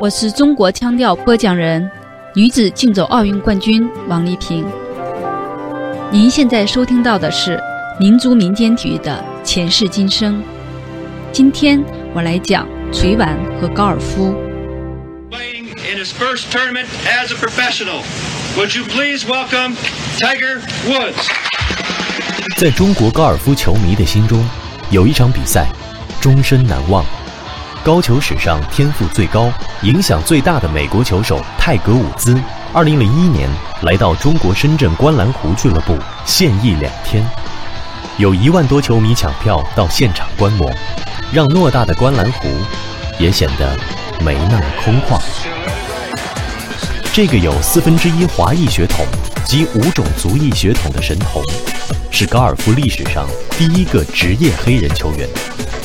我是中国腔调播讲人，女子竞走奥运冠军王丽萍。您现在收听到的是民族民间体育的前世今生。今天我来讲锤丸和高尔夫。playing in his first tournament as a professional. Would you please welcome Tiger Woods? 在中国高尔夫球迷的心中，有一场比赛终身难忘。高球史上天赋最高、影响最大的美国球手泰格伍兹，二零零一年来到中国深圳观澜湖俱乐部现役两天，有一万多球迷抢票到现场观摩，让偌大的观澜湖也显得没那么空旷。这个有四分之一华裔血统及五种族裔血统的神童，是高尔夫历史上第一个职业黑人球员。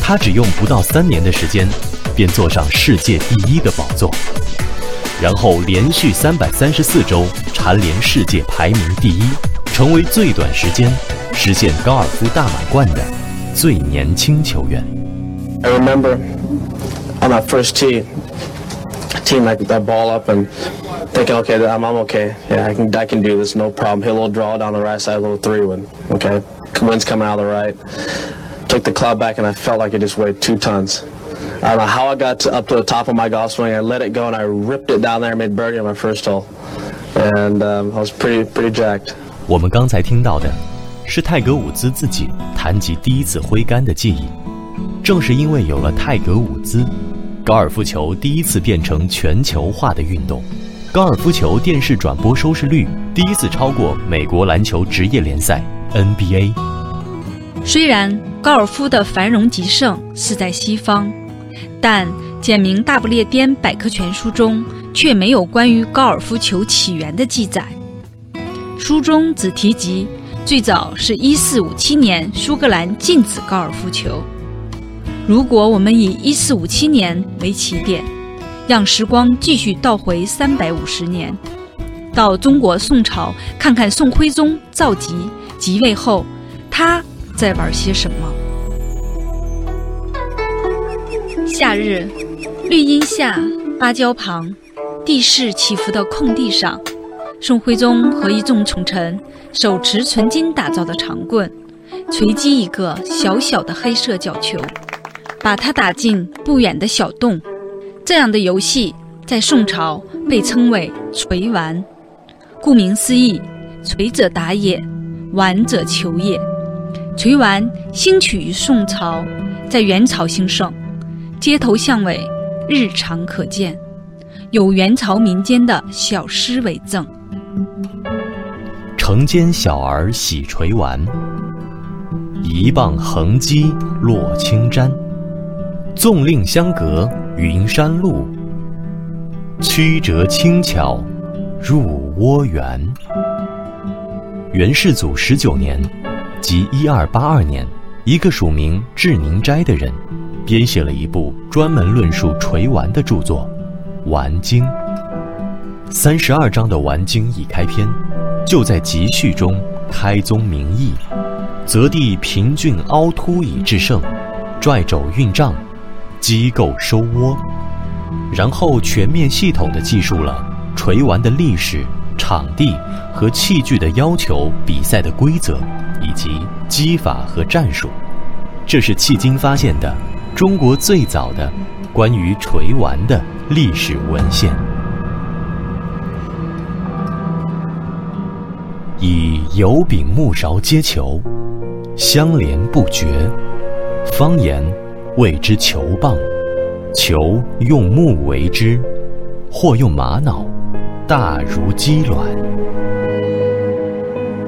他只用不到三年的时间，便坐上世界第一的宝座，然后连续三百三十四周蝉联世界排名第一，成为最短时间实现高尔夫大满贯的最年轻球员。I remember on that first tee, team like that ball up and thinking, okay, I'm, I'm okay. Yeah, I can I can do this, no problem. Hit a little draw down the right side, a little three wood. Okay, wind's coming out of the right. Took the club back and I felt like it just weighed two tons. I don't know how I got to, up to the top of my golf swing. I let it go and I ripped it down there and made birdie on my first hole, and um, I was pretty pretty jacked. 我们刚才听到的是泰格伍兹自己谈及第一次挥杆的记忆。正是因为有了泰格伍兹，高尔夫球第一次变成全球化的运动， 高尔夫球电视转播收视率第一次超过美国篮球职业联赛 NBA。虽然高尔夫的繁荣极盛是在西方，但简明大不列颠百科全书中却没有关于高尔夫球起源的记载。书中只提及最早是一四五七年苏格兰禁止高尔夫球。如果我们以一四五七年为起点，让时光继续倒回三百五十年，到中国宋朝，看看宋徽宗赵佶即位后，他在玩些什么？夏日，绿荫下，芭蕉旁，地势起伏的空地上，宋徽宗和一众宠臣手持纯金打造的长棍，锤击一个小小的黑色角球，把它打进不远的小洞。这样的游戏在宋朝被称为锤丸。顾名思义，锤者打也，丸者求也。锤丸兴起于宋朝，在元朝兴盛，街头巷尾日常可见，有元朝民间的小诗为证。城间小儿喜锤丸，一棒横击落青毡。纵令相隔云山路，曲折轻巧入窝园。元世祖十九年，即一二八二年，一个署名志宁斋的人，编写了一部专门论述垂丸的著作《丸经》。三十二章的《丸经》一开篇，就在集序中开宗明义：“择地平峻凹凸以制胜，拽肘运杖，机构收窝。”然后全面系统地记述了锤丸的历史、场地和器具的要求、比赛的规则以及击法和战术。这是迄今发现的中国最早的关于锤丸的历史文献。以油饼木勺接球，相连不绝。方言谓之球棒，球用木为之，或用玛瑙，大如鸡卵。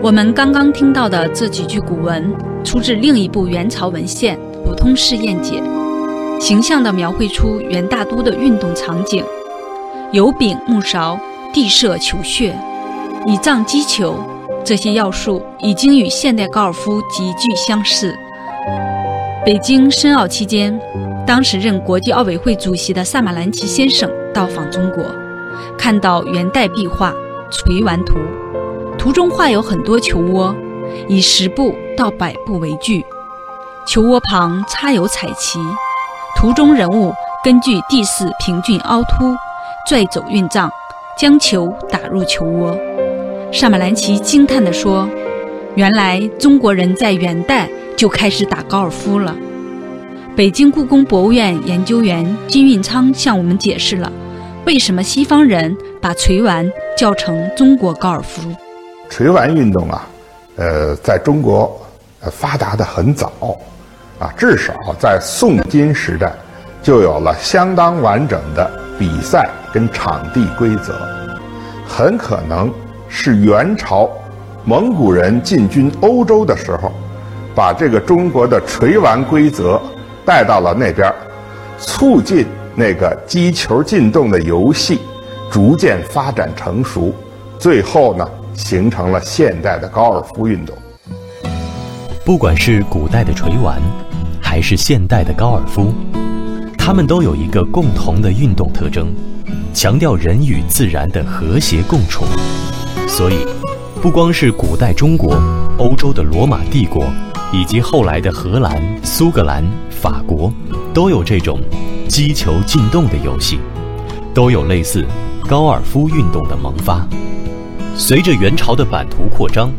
我们刚刚听到的这几句古文，出自另一部元朝文献《普通试验解》，形象地描绘出元大都的运动场景：油饼、木勺、地设球穴、以杖击球，这些要素已经与现代高尔夫极具相似。北京申奥期间，当时任国际奥委会主席的萨马兰奇先生到访中国，看到元代壁画《垂丸图》，图中画有很多球窝，以十步到百步为距，球窝旁插有彩旗，图中人物根据地势平峻凹凸，拽走运杖，将球打入球窝。萨马兰奇惊叹地说：“原来中国人在元代就开始打高尔夫了。”北京故宫博物院研究员金运昌向我们解释了为什么西方人把锤丸叫成中国高尔夫。锤丸运动啊，呃，在中国发达的很早，啊，至少在宋金时代就有了相当完整的比赛跟场地规则，很可能是元朝蒙古人进军欧洲的时候，把这个中国的锤丸规则带到了那边，促进那个击球进洞的游戏逐渐发展成熟，最后呢。形成了现代的高尔夫运动。不管是古代的锤丸，还是现代的高尔夫，它们都有一个共同的运动特征，强调人与自然的和谐共处。所以，不光是古代中国、欧洲的罗马帝国，以及后来的荷兰、苏格兰、法国，都有这种击球进洞的游戏，都有类似高尔夫运动的萌发。随着元朝的版图扩张，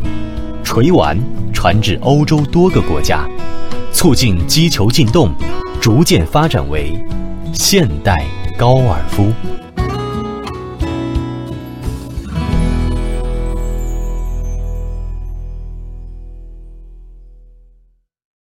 锤丸传至欧洲多个国家，促进击球进洞，逐渐发展为现代高尔夫。